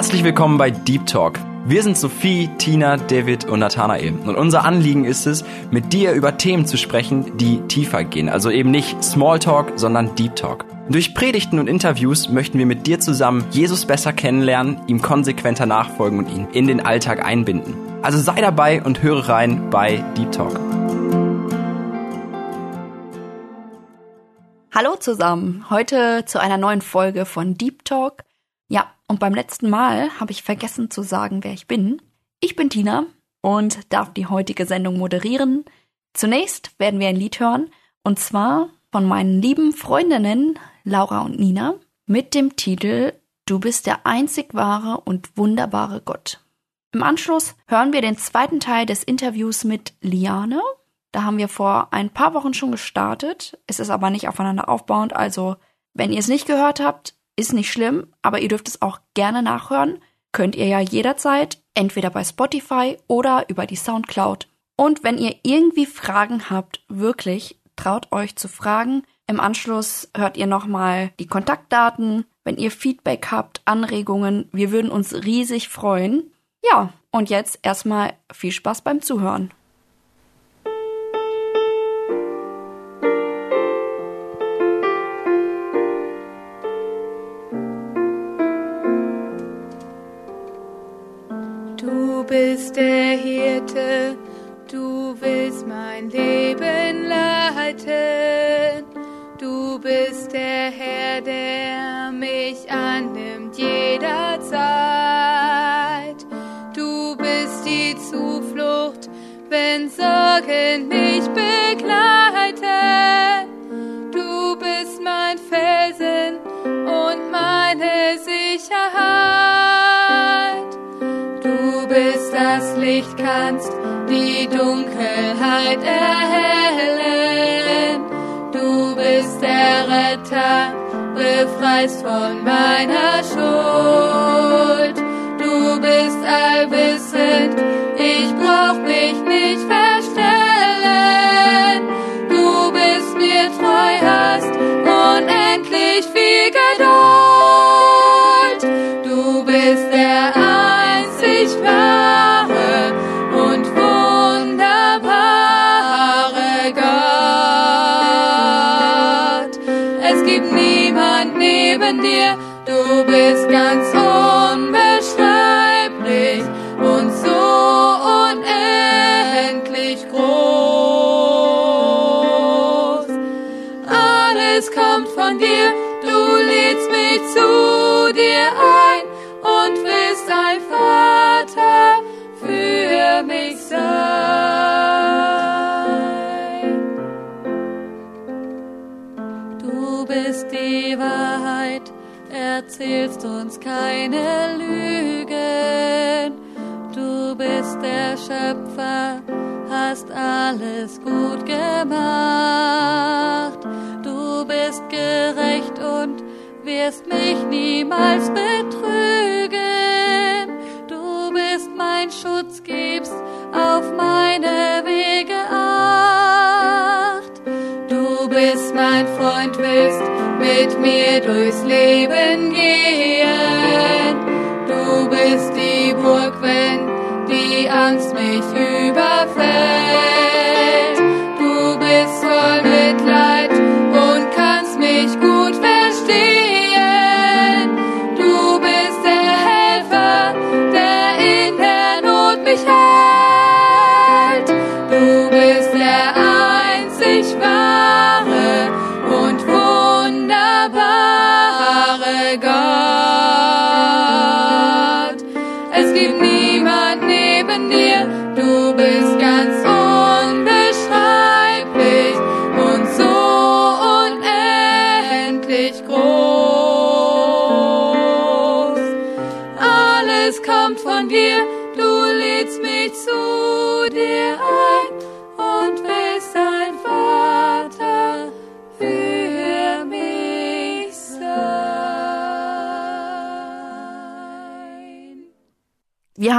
Herzlich willkommen bei Deep Talk. Wir sind Sophie, Tina, David und Nathanael. Und unser Anliegen ist es, mit dir über Themen zu sprechen, die tiefer gehen. Also eben nicht Smalltalk, sondern Deep Talk. Durch Predigten und Interviews möchten wir mit dir zusammen Jesus besser kennenlernen, ihm konsequenter nachfolgen und ihn in den Alltag einbinden. Also sei dabei und höre rein bei Deep Talk. Hallo zusammen, heute zu einer neuen Folge von Deep Talk. Ja, und beim letzten Mal habe ich vergessen zu sagen, wer ich bin. Ich bin Tina und darf die heutige Sendung moderieren. Zunächst werden wir ein Lied hören, und zwar von meinen lieben Freundinnen Laura und Nina mit dem Titel Du bist der einzig wahre und wunderbare Gott. Im Anschluss hören wir den zweiten Teil des Interviews mit Liane da haben wir vor ein paar Wochen schon gestartet. Es ist aber nicht aufeinander aufbauend. Also, wenn ihr es nicht gehört habt, ist nicht schlimm, aber ihr dürft es auch gerne nachhören. Könnt ihr ja jederzeit, entweder bei Spotify oder über die Soundcloud. Und wenn ihr irgendwie Fragen habt, wirklich, traut euch zu fragen. Im Anschluss hört ihr nochmal die Kontaktdaten. Wenn ihr Feedback habt, Anregungen, wir würden uns riesig freuen. Ja, und jetzt erstmal viel Spaß beim Zuhören. Der Hirte, du willst mein Leben leiten. Du bist der Herr, der mich annimmt jederzeit. Du bist die Zuflucht, wenn Sorgen mich begleiten. Das Licht, kannst die Dunkelheit erhellen. Du bist der Retter, befreist von meiner Schuld. Du bist allwissend, ich brauch du erzählst uns keine Lügen. Du bist der Schöpfer, hast alles gut gemacht. Du bist gerecht und wirst mich niemals betrügen. Du bist mein Schutz, gibst auf meine Wege Acht. Du bist mein Freund, willst mit mir durchs Leben gehen. Du bist die Burg, wenn die Angst mich überfällt.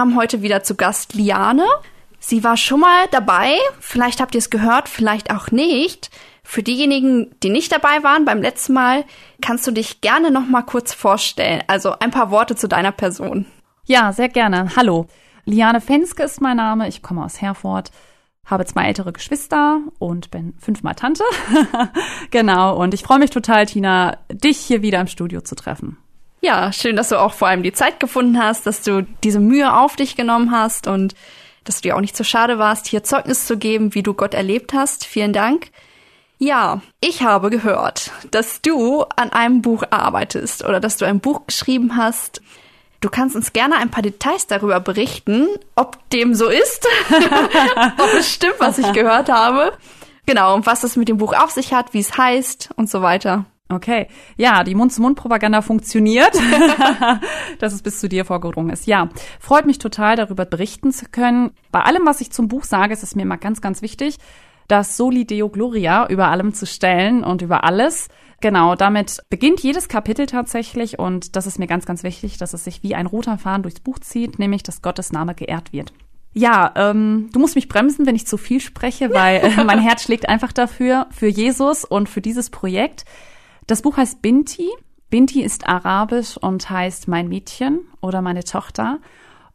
Haben heute wieder zu Gast Liane. Sie war schon mal dabei, vielleicht habt ihr es gehört, vielleicht auch nicht. Für diejenigen, die nicht dabei waren beim letzten Mal, kannst du dich gerne noch mal kurz vorstellen. Also ein paar Worte zu deiner Person. Ja, sehr gerne. Hallo. Liane Fenske ist mein Name. Ich komme aus Herford, habe zwei ältere Geschwister und bin fünfmal Tante. genau. Und ich freue mich total, Tina, dich hier wieder im Studio zu treffen. Ja, schön, dass du auch vor allem die Zeit gefunden hast, dass du diese Mühe auf dich genommen hast und dass du dir auch nicht zu so schade warst, hier Zeugnis zu geben, wie du Gott erlebt hast. Vielen Dank. Ja, ich habe gehört, dass du an einem Buch arbeitest oder dass du ein Buch geschrieben hast. Du kannst uns gerne ein paar Details darüber berichten, ob dem so ist, ob es stimmt, was ich gehört habe. Genau, und was es mit dem Buch auf sich hat, wie es heißt und so weiter. Okay, ja, die Mund-zu-Mund-Propaganda funktioniert, dass es bis zu dir vorgedrungen ist. Ja, freut mich total, darüber berichten zu können. Bei allem, was ich zum Buch sage, ist es mir immer ganz, ganz wichtig, das Soli Deo Gloria über allem zu stellen und über alles. Genau, damit beginnt jedes Kapitel tatsächlich und das ist mir ganz, ganz wichtig, dass es sich wie ein roter Faden durchs Buch zieht, nämlich dass Gottes Name geehrt wird. Ja, ähm, du musst mich bremsen, wenn ich zu viel spreche, weil äh, mein Herz schlägt einfach dafür, für Jesus und für dieses Projekt. Das Buch heißt Binti. Binti ist arabisch und heißt mein Mädchen oder meine Tochter.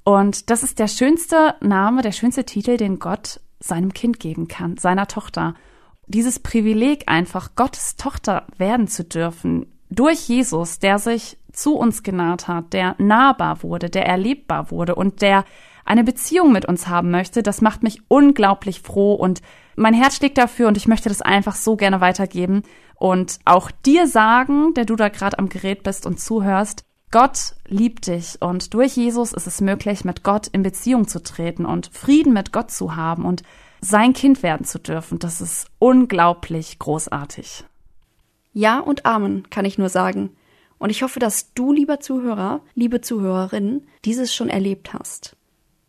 Und das ist der schönste Name, der schönste Titel, den Gott seinem Kind geben kann, seiner Tochter. Dieses Privileg einfach, Gottes Tochter werden zu dürfen, durch Jesus, der sich zu uns genaht hat, der nahbar wurde, der erlebbar wurde und der eine Beziehung mit uns haben möchte, das macht mich unglaublich froh und mein Herz schlägt dafür und ich möchte das einfach so gerne weitergeben und auch dir sagen, der du da gerade am Gerät bist und zuhörst, Gott liebt dich und durch Jesus ist es möglich, mit Gott in Beziehung zu treten und Frieden mit Gott zu haben und sein Kind werden zu dürfen. Das ist unglaublich großartig. Ja und Amen, kann ich nur sagen. Und ich hoffe, dass du, lieber Zuhörer, liebe Zuhörerin, dieses schon erlebt hast.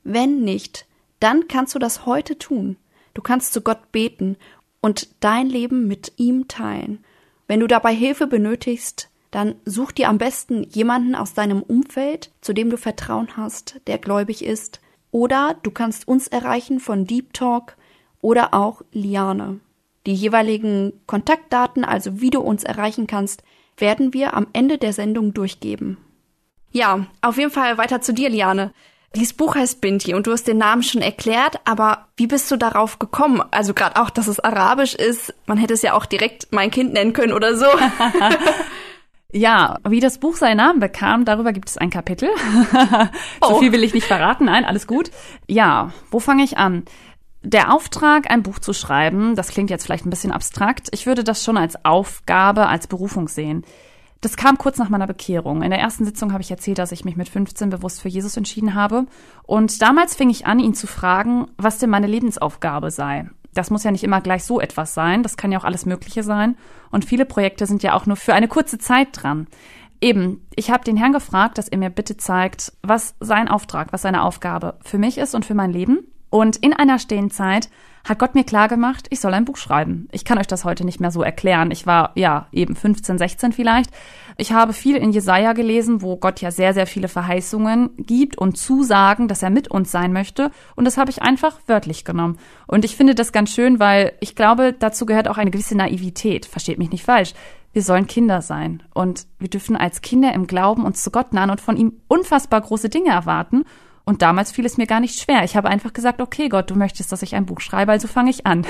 Wenn nicht, dann kannst du das heute tun. Du kannst zu Gott beten und dein Leben mit ihm teilen. Wenn du dabei Hilfe benötigst, dann such dir am besten jemanden aus deinem Umfeld, zu dem du Vertrauen hast, der gläubig ist, oder du kannst uns erreichen von Deep Talk oder auch Liane. Die jeweiligen Kontaktdaten, also wie du uns erreichen kannst, werden wir am Ende der Sendung durchgeben. Ja, auf jeden Fall weiter zu dir, Liane. Dieses Buch heißt Binti und du hast den Namen schon erklärt, aber wie bist du darauf gekommen? Also gerade auch, dass es arabisch ist. Man hätte es ja auch direkt mein Kind nennen können oder so. Ja, wie das Buch seinen Namen bekam, darüber gibt es ein Kapitel. so oh. viel will ich nicht verraten. Nein, alles gut. Ja, wo fange ich an? Der Auftrag, ein Buch zu schreiben, das klingt jetzt vielleicht ein bisschen abstrakt. Ich würde das schon als Aufgabe, als Berufung sehen. Das kam kurz nach meiner Bekehrung. In der ersten Sitzung habe ich erzählt, dass ich mich mit 15 bewusst für Jesus entschieden habe. Und damals fing ich an, ihn zu fragen, was denn meine Lebensaufgabe sei. Das muss ja nicht immer gleich so etwas sein. Das kann ja auch alles Mögliche sein. Und viele Projekte sind ja auch nur für eine kurze Zeit dran. Eben, ich habe den Herrn gefragt, dass er mir bitte zeigt, was sein Auftrag, was seine Aufgabe für mich ist und für mein Leben. Und in einer stillen Zeit hat Gott mir klar gemacht, ich soll ein Buch schreiben. Ich kann euch das heute nicht mehr so erklären. Ich war ja eben 15, 16 vielleicht. Ich habe viel in Jesaja gelesen, wo Gott ja sehr, sehr viele Verheißungen gibt und Zusagen, dass er mit uns sein möchte. Und das habe ich einfach wörtlich genommen. Und ich finde das ganz schön, weil ich glaube, dazu gehört auch eine gewisse Naivität. Versteht mich nicht falsch. Wir sollen Kinder sein. Und wir dürfen als Kinder im Glauben uns zu Gott nahen und von ihm unfassbar große Dinge erwarten. Und damals fiel es mir gar nicht schwer. Ich habe einfach gesagt, okay, Gott, du möchtest, dass ich ein Buch schreibe, also fange ich an.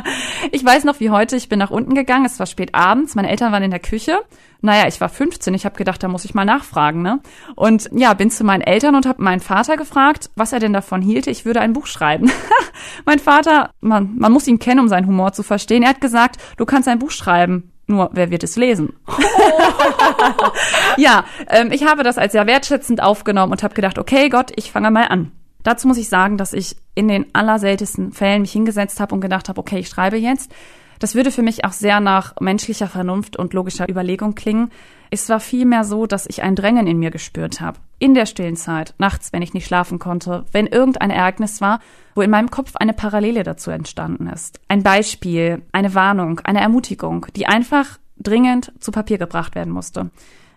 ich weiß noch wie heute, ich bin nach unten gegangen, es war spät abends, meine Eltern waren in der Küche. Naja, ich war 15, ich habe gedacht, da muss ich mal nachfragen, ne? Und ja, bin zu meinen Eltern und habe meinen Vater gefragt, was er denn davon hielte, ich würde ein Buch schreiben. mein Vater, man, man muss ihn kennen, um seinen Humor zu verstehen. Er hat gesagt, du kannst ein Buch schreiben. Nur, wer wird es lesen? ja, ähm, ich habe das als sehr wertschätzend aufgenommen und habe gedacht, okay, Gott, ich fange mal an. Dazu muss ich sagen, dass ich in den allerseltensten Fällen mich hingesetzt habe und gedacht habe, okay, ich schreibe jetzt. Das würde für mich auch sehr nach menschlicher Vernunft und logischer Überlegung klingen. Es war vielmehr so, dass ich ein Drängen in mir gespürt habe. In der stillen Zeit, nachts, wenn ich nicht schlafen konnte, wenn irgendein Ereignis war, wo in meinem Kopf eine Parallele dazu entstanden ist. Ein Beispiel, eine Warnung, eine Ermutigung, die einfach dringend zu Papier gebracht werden musste.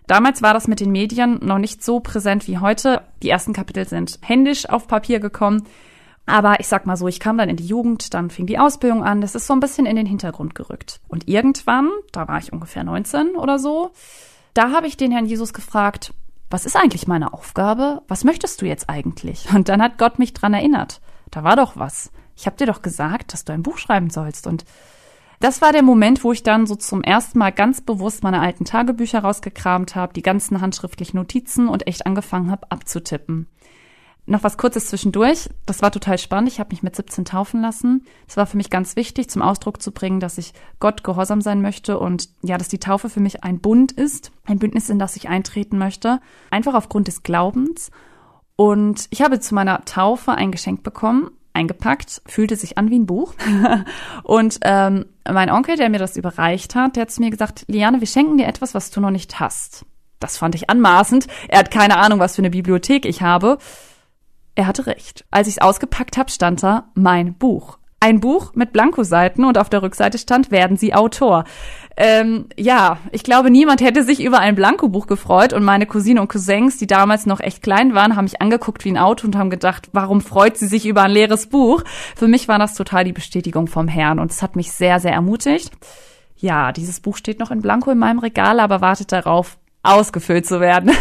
Damals war das mit den Medien noch nicht so präsent wie heute. Die ersten Kapitel sind händisch auf Papier gekommen. Aber ich sag mal so, ich kam dann in die Jugend, dann fing die Ausbildung an, das ist so ein bisschen in den Hintergrund gerückt. Und irgendwann, da war ich ungefähr 19 oder so, da habe ich den Herrn Jesus gefragt, was ist eigentlich meine Aufgabe? Was möchtest du jetzt eigentlich? Und dann hat Gott mich dran erinnert. Da war doch was. Ich habe dir doch gesagt, dass du ein Buch schreiben sollst. Und das war der Moment, wo ich dann so zum ersten Mal ganz bewusst meine alten Tagebücher rausgekramt habe, die ganzen handschriftlichen Notizen und echt angefangen habe abzutippen. Noch was Kurzes zwischendurch. Das war total spannend. Ich habe mich mit 17 taufen lassen. Es war für mich ganz wichtig, zum Ausdruck zu bringen, dass ich Gott gehorsam sein möchte und ja, dass die Taufe für mich ein Bund ist, ein Bündnis, in das ich eintreten möchte. Einfach aufgrund des Glaubens. Und ich habe zu meiner Taufe ein Geschenk bekommen, eingepackt, fühlte sich an wie ein Buch. und ähm, mein Onkel, der mir das überreicht hat, der hat zu mir gesagt, Liane, wir schenken dir etwas, was du noch nicht hast. Das fand ich anmaßend. Er hat keine Ahnung, was für eine Bibliothek ich habe. Er hatte recht. Als ich es ausgepackt habe, stand da mein Buch. Ein Buch mit Blankoseiten und auf der Rückseite stand, werden Sie Autor. Ähm, ja, ich glaube, niemand hätte sich über ein Blankobuch gefreut und meine Cousine und Cousins, die damals noch echt klein waren, haben mich angeguckt wie ein Auto und haben gedacht, warum freut sie sich über ein leeres Buch? Für mich war das total die Bestätigung vom Herrn und es hat mich sehr, sehr ermutigt. Ja, dieses Buch steht noch in Blanko in meinem Regal, aber wartet darauf, ausgefüllt zu werden.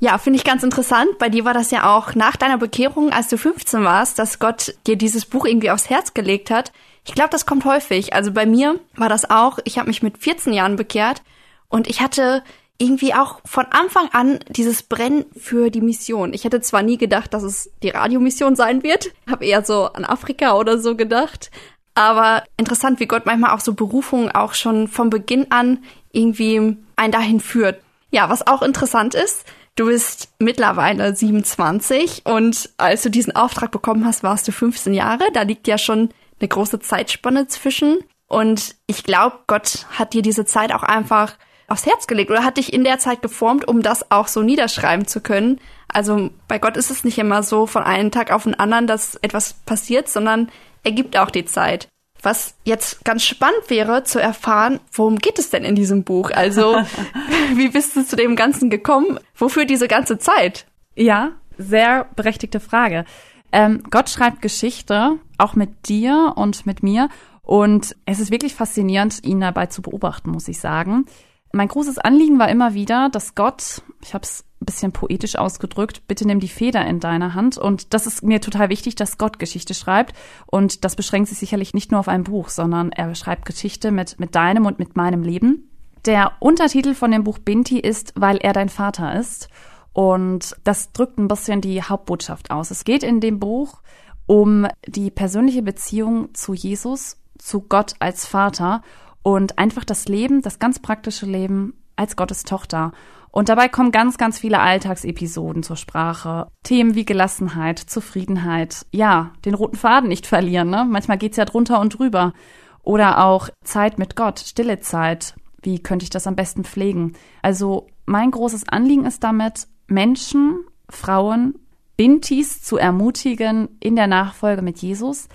Ja, finde ich ganz interessant. Bei dir war das ja auch nach deiner Bekehrung, als du 15 warst, dass Gott dir dieses Buch irgendwie aufs Herz gelegt hat. Ich glaube, das kommt häufig. Also bei mir war das auch, ich habe mich mit 14 Jahren bekehrt und ich hatte irgendwie auch von Anfang an dieses Brennen für die Mission. Ich hätte zwar nie gedacht, dass es die Radiomission sein wird, habe eher so an Afrika oder so gedacht, aber interessant, wie Gott manchmal auch so Berufungen auch schon von Beginn an irgendwie einen dahin führt. Ja, was auch interessant ist, Du bist mittlerweile 27 und als du diesen Auftrag bekommen hast, warst du 15 Jahre. Da liegt ja schon eine große Zeitspanne zwischen. Und ich glaube, Gott hat dir diese Zeit auch einfach aufs Herz gelegt oder hat dich in der Zeit geformt, um das auch so niederschreiben zu können. Also bei Gott ist es nicht immer so von einem Tag auf den anderen, dass etwas passiert, sondern er gibt auch die Zeit. Was jetzt ganz spannend wäre zu erfahren, worum geht es denn in diesem Buch? Also, wie bist du zu dem Ganzen gekommen? Wofür diese ganze Zeit? Ja, sehr berechtigte Frage. Ähm, Gott schreibt Geschichte, auch mit dir und mit mir. Und es ist wirklich faszinierend, ihn dabei zu beobachten, muss ich sagen. Mein großes Anliegen war immer wieder, dass Gott, ich habe es ein bisschen poetisch ausgedrückt, bitte nimm die Feder in deiner Hand. Und das ist mir total wichtig, dass Gott Geschichte schreibt. Und das beschränkt sich sicherlich nicht nur auf ein Buch, sondern er schreibt Geschichte mit, mit deinem und mit meinem Leben. Der Untertitel von dem Buch Binti ist, weil er dein Vater ist. Und das drückt ein bisschen die Hauptbotschaft aus. Es geht in dem Buch um die persönliche Beziehung zu Jesus, zu Gott als Vater und einfach das Leben, das ganz praktische Leben als Gottes Tochter. Und dabei kommen ganz, ganz viele Alltagsepisoden zur Sprache. Themen wie Gelassenheit, Zufriedenheit, ja, den roten Faden nicht verlieren, ne? Manchmal geht's ja drunter und drüber. Oder auch Zeit mit Gott, stille Zeit. Wie könnte ich das am besten pflegen? Also mein großes Anliegen ist damit, Menschen, Frauen, Bintis zu ermutigen in der Nachfolge mit Jesus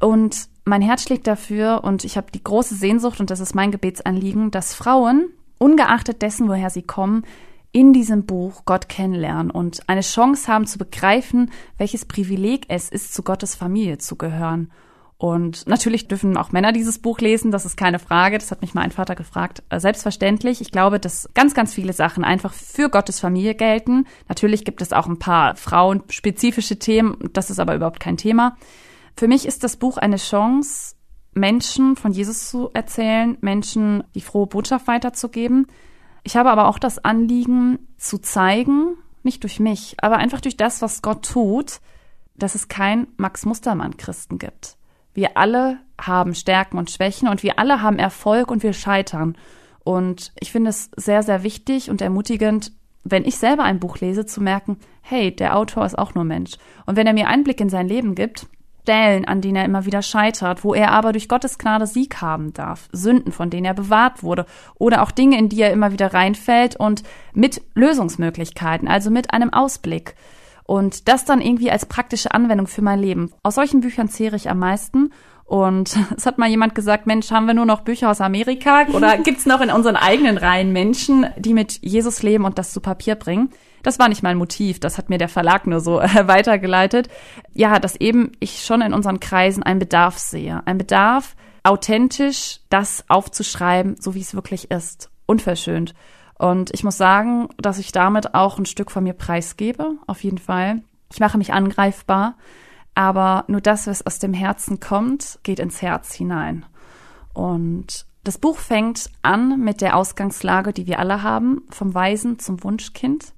und mein Herz schlägt dafür und ich habe die große Sehnsucht und das ist mein Gebetsanliegen, dass Frauen, ungeachtet dessen, woher sie kommen, in diesem Buch Gott kennenlernen und eine Chance haben zu begreifen, welches Privileg es ist, zu Gottes Familie zu gehören. Und natürlich dürfen auch Männer dieses Buch lesen, das ist keine Frage. Das hat mich mal ein Vater gefragt. Äh, selbstverständlich. Ich glaube, dass ganz, ganz viele Sachen einfach für Gottes Familie gelten. Natürlich gibt es auch ein paar frauenspezifische Themen. Das ist aber überhaupt kein Thema. Für mich ist das Buch eine Chance, Menschen von Jesus zu erzählen, Menschen die frohe Botschaft weiterzugeben. Ich habe aber auch das Anliegen zu zeigen, nicht durch mich, aber einfach durch das, was Gott tut, dass es kein Max Mustermann Christen gibt. Wir alle haben Stärken und Schwächen und wir alle haben Erfolg und wir scheitern. Und ich finde es sehr, sehr wichtig und ermutigend, wenn ich selber ein Buch lese, zu merken, hey, der Autor ist auch nur Mensch. Und wenn er mir Einblick in sein Leben gibt, Stellen, an denen er immer wieder scheitert, wo er aber durch Gottes Gnade Sieg haben darf, Sünden, von denen er bewahrt wurde, oder auch Dinge, in die er immer wieder reinfällt und mit Lösungsmöglichkeiten, also mit einem Ausblick. Und das dann irgendwie als praktische Anwendung für mein Leben. Aus solchen Büchern zehre ich am meisten. Und es hat mal jemand gesagt, Mensch, haben wir nur noch Bücher aus Amerika? Oder gibt's noch in unseren eigenen Reihen Menschen, die mit Jesus leben und das zu Papier bringen? Das war nicht mein Motiv, das hat mir der Verlag nur so äh, weitergeleitet. Ja, dass eben ich schon in unseren Kreisen einen Bedarf sehe. Ein Bedarf, authentisch das aufzuschreiben, so wie es wirklich ist. Unverschönt. Und ich muss sagen, dass ich damit auch ein Stück von mir preisgebe, auf jeden Fall. Ich mache mich angreifbar, aber nur das, was aus dem Herzen kommt, geht ins Herz hinein. Und das Buch fängt an mit der Ausgangslage, die wir alle haben, vom Waisen zum Wunschkind.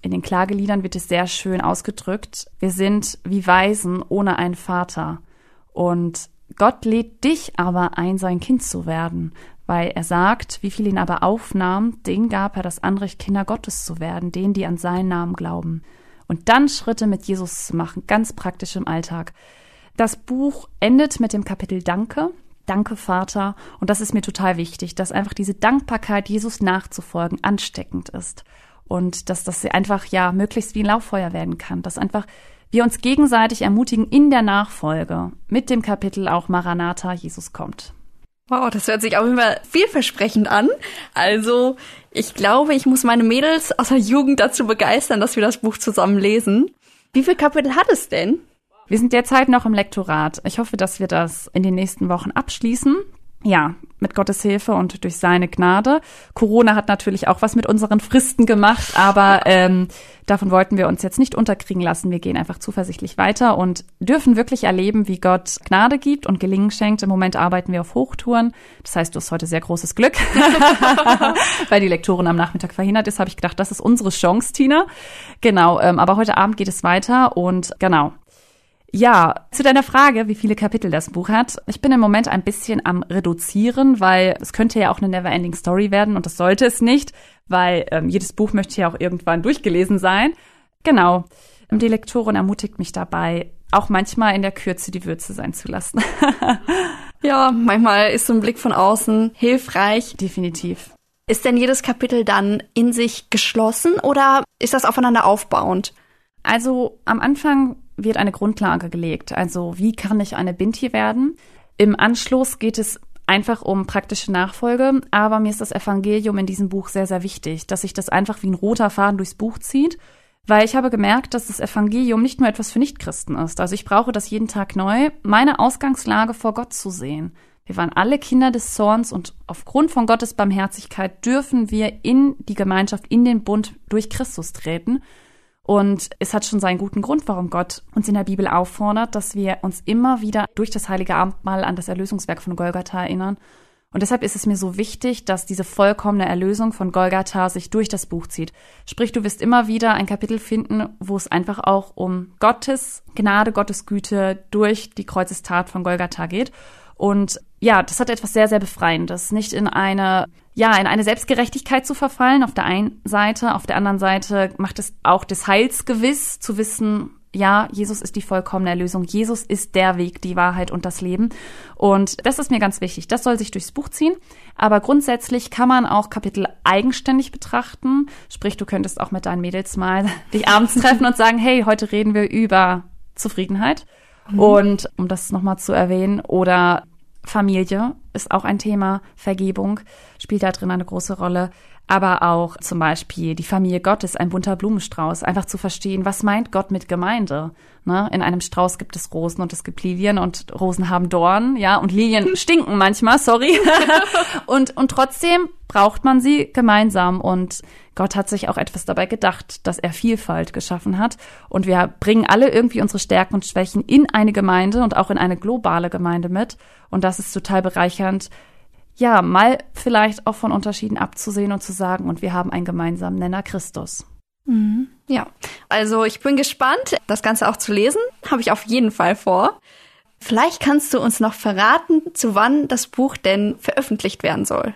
In den Klageliedern wird es sehr schön ausgedrückt. Wir sind wie Waisen ohne einen Vater. Und Gott lädt dich aber ein, sein Kind zu werden, weil er sagt, wie viel ihn aber aufnahm, den gab er das Anrecht, Kinder Gottes zu werden, denen, die an seinen Namen glauben. Und dann Schritte mit Jesus zu machen, ganz praktisch im Alltag. Das Buch endet mit dem Kapitel Danke. Danke, Vater. Und das ist mir total wichtig, dass einfach diese Dankbarkeit, Jesus nachzufolgen, ansteckend ist. Und dass das einfach, ja, möglichst wie ein Lauffeuer werden kann. Dass einfach wir uns gegenseitig ermutigen in der Nachfolge mit dem Kapitel auch Maranatha, Jesus kommt. Wow, das hört sich auch immer vielversprechend an. Also, ich glaube, ich muss meine Mädels aus der Jugend dazu begeistern, dass wir das Buch zusammen lesen. Wie viel Kapitel hat es denn? Wir sind derzeit noch im Lektorat. Ich hoffe, dass wir das in den nächsten Wochen abschließen ja, mit Gottes Hilfe und durch seine Gnade. Corona hat natürlich auch was mit unseren Fristen gemacht, aber ähm, davon wollten wir uns jetzt nicht unterkriegen lassen. Wir gehen einfach zuversichtlich weiter und dürfen wirklich erleben, wie Gott Gnade gibt und Gelingen schenkt. Im Moment arbeiten wir auf Hochtouren. Das heißt, du hast heute sehr großes Glück, weil die Lektorin am Nachmittag verhindert ist. Habe ich gedacht, das ist unsere Chance, Tina. Genau, ähm, aber heute Abend geht es weiter und genau, ja, zu deiner Frage, wie viele Kapitel das Buch hat. Ich bin im Moment ein bisschen am Reduzieren, weil es könnte ja auch eine Neverending Story werden und das sollte es nicht, weil ähm, jedes Buch möchte ja auch irgendwann durchgelesen sein. Genau. Die Lektorin ermutigt mich dabei, auch manchmal in der Kürze die Würze sein zu lassen. ja, manchmal ist so ein Blick von außen hilfreich. Definitiv. Ist denn jedes Kapitel dann in sich geschlossen oder ist das aufeinander aufbauend? Also am Anfang wird eine Grundlage gelegt. Also wie kann ich eine Binti werden? Im Anschluss geht es einfach um praktische Nachfolge, aber mir ist das Evangelium in diesem Buch sehr, sehr wichtig, dass sich das einfach wie ein roter Faden durchs Buch zieht, weil ich habe gemerkt, dass das Evangelium nicht nur etwas für Nichtchristen ist. Also ich brauche das jeden Tag neu, meine Ausgangslage vor Gott zu sehen. Wir waren alle Kinder des Zorns und aufgrund von Gottes Barmherzigkeit dürfen wir in die Gemeinschaft, in den Bund durch Christus treten. Und es hat schon seinen guten Grund, warum Gott uns in der Bibel auffordert, dass wir uns immer wieder durch das heilige Abendmahl an das Erlösungswerk von Golgatha erinnern. Und deshalb ist es mir so wichtig, dass diese vollkommene Erlösung von Golgatha sich durch das Buch zieht. Sprich, du wirst immer wieder ein Kapitel finden, wo es einfach auch um Gottes Gnade, Gottes Güte durch die Kreuzestat von Golgatha geht. Und ja, das hat etwas sehr, sehr Befreiendes. Nicht in eine, ja, in eine Selbstgerechtigkeit zu verfallen auf der einen Seite. Auf der anderen Seite macht es auch des Heils gewiss zu wissen, ja, Jesus ist die vollkommene Erlösung. Jesus ist der Weg, die Wahrheit und das Leben. Und das ist mir ganz wichtig. Das soll sich durchs Buch ziehen. Aber grundsätzlich kann man auch Kapitel eigenständig betrachten. Sprich, du könntest auch mit deinen Mädels mal dich abends treffen und sagen, hey, heute reden wir über Zufriedenheit. Mhm. Und um das nochmal zu erwähnen, oder Familie ist auch ein Thema, Vergebung spielt da drin eine große Rolle, aber auch zum Beispiel die Familie Gottes, ein bunter Blumenstrauß, einfach zu verstehen, was meint Gott mit Gemeinde? Ne? In einem Strauß gibt es Rosen und es gibt Lilien und Rosen haben Dornen, ja, und Lilien stinken manchmal, sorry. und, und trotzdem braucht man sie gemeinsam und Gott hat sich auch etwas dabei gedacht, dass er Vielfalt geschaffen hat und wir bringen alle irgendwie unsere Stärken und Schwächen in eine Gemeinde und auch in eine globale Gemeinde mit und das ist total bereichernd, ja, mal vielleicht auch von Unterschieden abzusehen und zu sagen, und wir haben einen gemeinsamen Nenner Christus. Mhm. Ja, also ich bin gespannt, das Ganze auch zu lesen. Habe ich auf jeden Fall vor. Vielleicht kannst du uns noch verraten, zu wann das Buch denn veröffentlicht werden soll.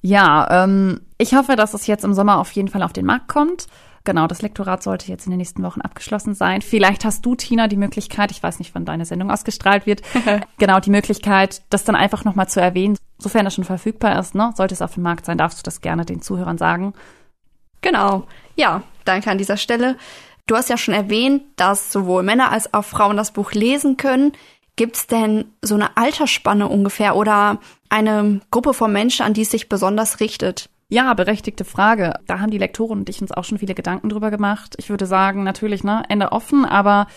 Ja, ähm, ich hoffe, dass es jetzt im Sommer auf jeden Fall auf den Markt kommt. Genau, das Lektorat sollte jetzt in den nächsten Wochen abgeschlossen sein. Vielleicht hast du, Tina, die Möglichkeit, ich weiß nicht, wann deine Sendung ausgestrahlt wird, genau, die Möglichkeit, das dann einfach nochmal zu erwähnen, sofern das schon verfügbar ist, ne? Sollte es auf dem Markt sein, darfst du das gerne den Zuhörern sagen. Genau. Ja, danke an dieser Stelle. Du hast ja schon erwähnt, dass sowohl Männer als auch Frauen das Buch lesen können. Gibt es denn so eine Altersspanne ungefähr oder eine Gruppe von Menschen, an die es sich besonders richtet? Ja, berechtigte Frage. Da haben die Lektoren und ich uns auch schon viele Gedanken drüber gemacht. Ich würde sagen, natürlich, ne, Ende offen, aber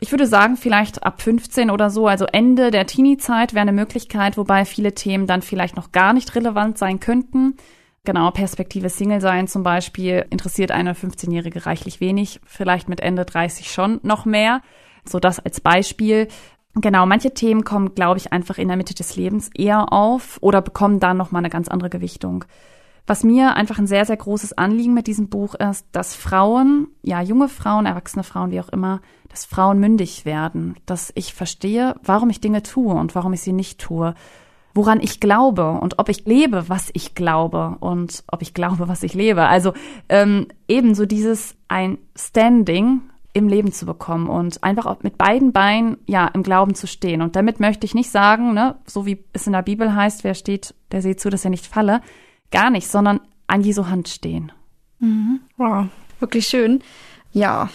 ich würde sagen, vielleicht ab 15 oder so, also Ende der Teenie-Zeit wäre eine Möglichkeit, wobei viele Themen dann vielleicht noch gar nicht relevant sein könnten. Genau, Perspektive Single sein zum Beispiel interessiert eine 15-Jährige reichlich wenig, vielleicht mit Ende 30 schon noch mehr. So das als Beispiel. Genau, manche Themen kommen, glaube ich, einfach in der Mitte des Lebens eher auf oder bekommen dann nochmal eine ganz andere Gewichtung. Was mir einfach ein sehr, sehr großes Anliegen mit diesem Buch ist, dass Frauen, ja, junge Frauen, erwachsene Frauen, wie auch immer, dass Frauen mündig werden, dass ich verstehe, warum ich Dinge tue und warum ich sie nicht tue, woran ich glaube und ob ich lebe, was ich glaube und ob ich glaube, was ich lebe. Also ähm, ebenso dieses ein Standing im Leben zu bekommen und einfach auch mit beiden Beinen ja im Glauben zu stehen. Und damit möchte ich nicht sagen, ne, so wie es in der Bibel heißt, wer steht, der seht zu, dass er nicht falle. Gar nicht, sondern an Jesu Hand stehen. Mhm. Wow, wirklich schön. Ja.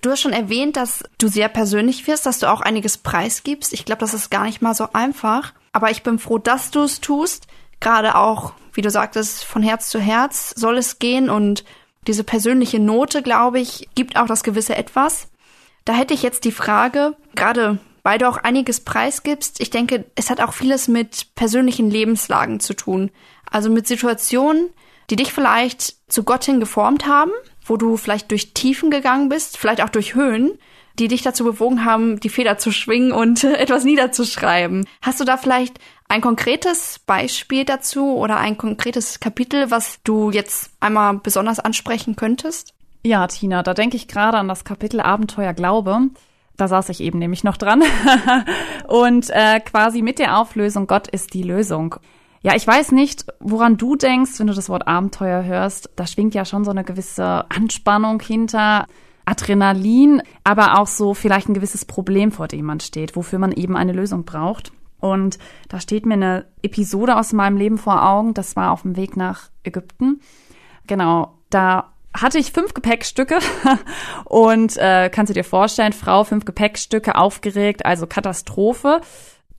Du hast schon erwähnt, dass du sehr persönlich wirst, dass du auch einiges preisgibst. Ich glaube, das ist gar nicht mal so einfach. Aber ich bin froh, dass du es tust. Gerade auch, wie du sagtest, von Herz zu Herz soll es gehen. Und diese persönliche Note, glaube ich, gibt auch das gewisse Etwas. Da hätte ich jetzt die Frage, gerade weil du auch einiges preisgibst, ich denke, es hat auch vieles mit persönlichen Lebenslagen zu tun. Also mit Situationen, die dich vielleicht zu Gott hin geformt haben, wo du vielleicht durch Tiefen gegangen bist, vielleicht auch durch Höhen, die dich dazu bewogen haben, die Feder zu schwingen und etwas niederzuschreiben. Hast du da vielleicht ein konkretes Beispiel dazu oder ein konkretes Kapitel, was du jetzt einmal besonders ansprechen könntest? Ja, Tina, da denke ich gerade an das Kapitel Abenteuer Glaube. Da saß ich eben nämlich noch dran. und äh, quasi mit der Auflösung, Gott ist die Lösung. Ja, ich weiß nicht, woran du denkst, wenn du das Wort Abenteuer hörst. Da schwingt ja schon so eine gewisse Anspannung hinter. Adrenalin, aber auch so vielleicht ein gewisses Problem, vor dem man steht, wofür man eben eine Lösung braucht. Und da steht mir eine Episode aus meinem Leben vor Augen. Das war auf dem Weg nach Ägypten. Genau, da hatte ich fünf Gepäckstücke und äh, kannst du dir vorstellen, Frau, fünf Gepäckstücke, aufgeregt, also Katastrophe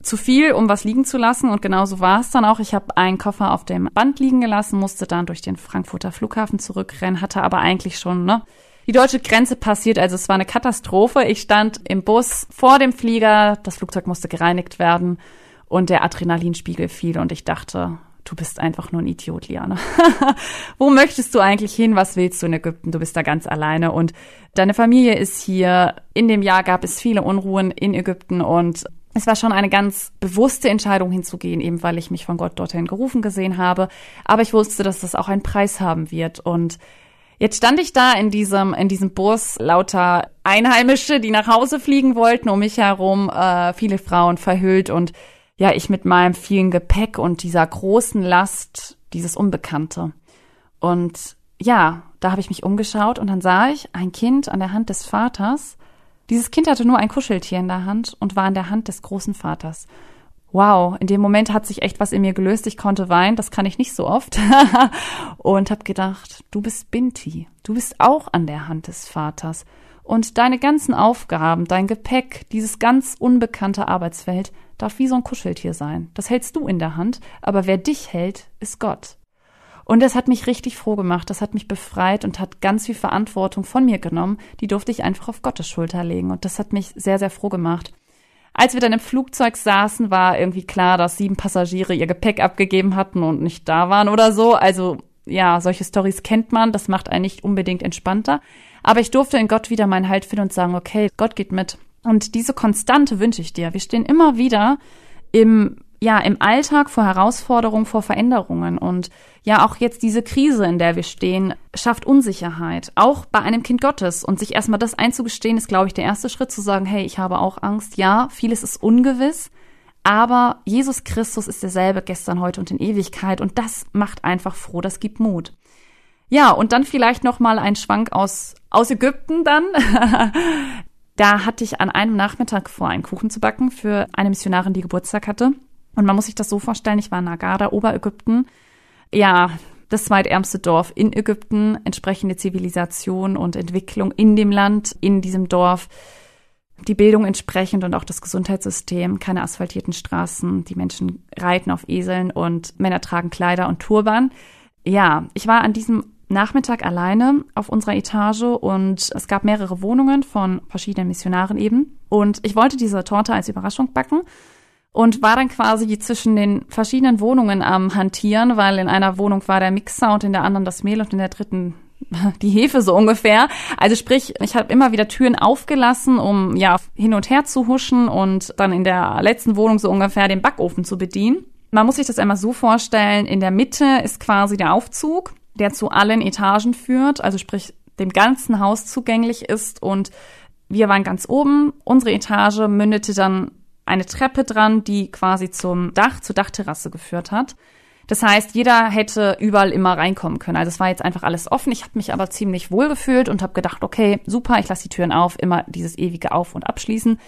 zu viel, um was liegen zu lassen. Und genauso war es dann auch. Ich habe einen Koffer auf dem Band liegen gelassen, musste dann durch den Frankfurter Flughafen zurückrennen, hatte aber eigentlich schon ne, die deutsche Grenze passiert. Also es war eine Katastrophe. Ich stand im Bus vor dem Flieger, das Flugzeug musste gereinigt werden und der Adrenalinspiegel fiel und ich dachte, du bist einfach nur ein Idiot, Liane. Wo möchtest du eigentlich hin? Was willst du in Ägypten? Du bist da ganz alleine und deine Familie ist hier. In dem Jahr gab es viele Unruhen in Ägypten und es war schon eine ganz bewusste Entscheidung hinzugehen, eben weil ich mich von Gott dorthin gerufen gesehen habe. Aber ich wusste, dass das auch einen Preis haben wird. Und jetzt stand ich da in diesem, in diesem Bus, lauter Einheimische, die nach Hause fliegen wollten, um mich herum, äh, viele Frauen verhüllt und ja, ich mit meinem vielen Gepäck und dieser großen Last, dieses Unbekannte. Und ja, da habe ich mich umgeschaut und dann sah ich ein Kind an der Hand des Vaters, dieses Kind hatte nur ein Kuscheltier in der Hand und war in der Hand des großen Vaters. Wow, in dem Moment hat sich echt was in mir gelöst. Ich konnte weinen, das kann ich nicht so oft. und habe gedacht, du bist Binti, du bist auch an der Hand des Vaters. Und deine ganzen Aufgaben, dein Gepäck, dieses ganz unbekannte Arbeitsfeld darf wie so ein Kuscheltier sein. Das hältst du in der Hand, aber wer dich hält, ist Gott. Und das hat mich richtig froh gemacht, das hat mich befreit und hat ganz viel Verantwortung von mir genommen. Die durfte ich einfach auf Gottes Schulter legen und das hat mich sehr, sehr froh gemacht. Als wir dann im Flugzeug saßen, war irgendwie klar, dass sieben Passagiere ihr Gepäck abgegeben hatten und nicht da waren oder so. Also ja, solche Stories kennt man, das macht einen nicht unbedingt entspannter. Aber ich durfte in Gott wieder meinen Halt finden und sagen, okay, Gott geht mit. Und diese Konstante wünsche ich dir. Wir stehen immer wieder im ja, im Alltag vor Herausforderungen, vor Veränderungen und ja, auch jetzt diese Krise, in der wir stehen, schafft Unsicherheit. Auch bei einem Kind Gottes. Und sich erstmal das einzugestehen, ist, glaube ich, der erste Schritt zu sagen, hey, ich habe auch Angst. Ja, vieles ist ungewiss. Aber Jesus Christus ist derselbe gestern, heute und in Ewigkeit. Und das macht einfach froh. Das gibt Mut. Ja, und dann vielleicht noch mal ein Schwank aus, aus Ägypten dann. da hatte ich an einem Nachmittag vor, einen Kuchen zu backen für eine Missionarin, die Geburtstag hatte. Und man muss sich das so vorstellen, ich war in Nagada, Oberägypten. Ja, das zweitärmste Dorf in Ägypten, entsprechende Zivilisation und Entwicklung in dem Land, in diesem Dorf. Die Bildung entsprechend und auch das Gesundheitssystem, keine asphaltierten Straßen, die Menschen reiten auf Eseln und Männer tragen Kleider und Turban. Ja, ich war an diesem Nachmittag alleine auf unserer Etage und es gab mehrere Wohnungen von verschiedenen Missionaren eben. Und ich wollte diese Torte als Überraschung backen und war dann quasi zwischen den verschiedenen Wohnungen am Hantieren, weil in einer Wohnung war der Mixer und in der anderen das Mehl und in der dritten die Hefe so ungefähr. Also sprich, ich habe immer wieder Türen aufgelassen, um ja hin und her zu huschen und dann in der letzten Wohnung so ungefähr den Backofen zu bedienen. Man muss sich das einmal so vorstellen, in der Mitte ist quasi der Aufzug, der zu allen Etagen führt, also sprich dem ganzen Haus zugänglich ist und wir waren ganz oben. Unsere Etage mündete dann eine Treppe dran, die quasi zum Dach, zur Dachterrasse geführt hat. Das heißt, jeder hätte überall immer reinkommen können. Also es war jetzt einfach alles offen. Ich habe mich aber ziemlich wohl gefühlt und habe gedacht, okay, super, ich lasse die Türen auf, immer dieses ewige Auf- und Abschließen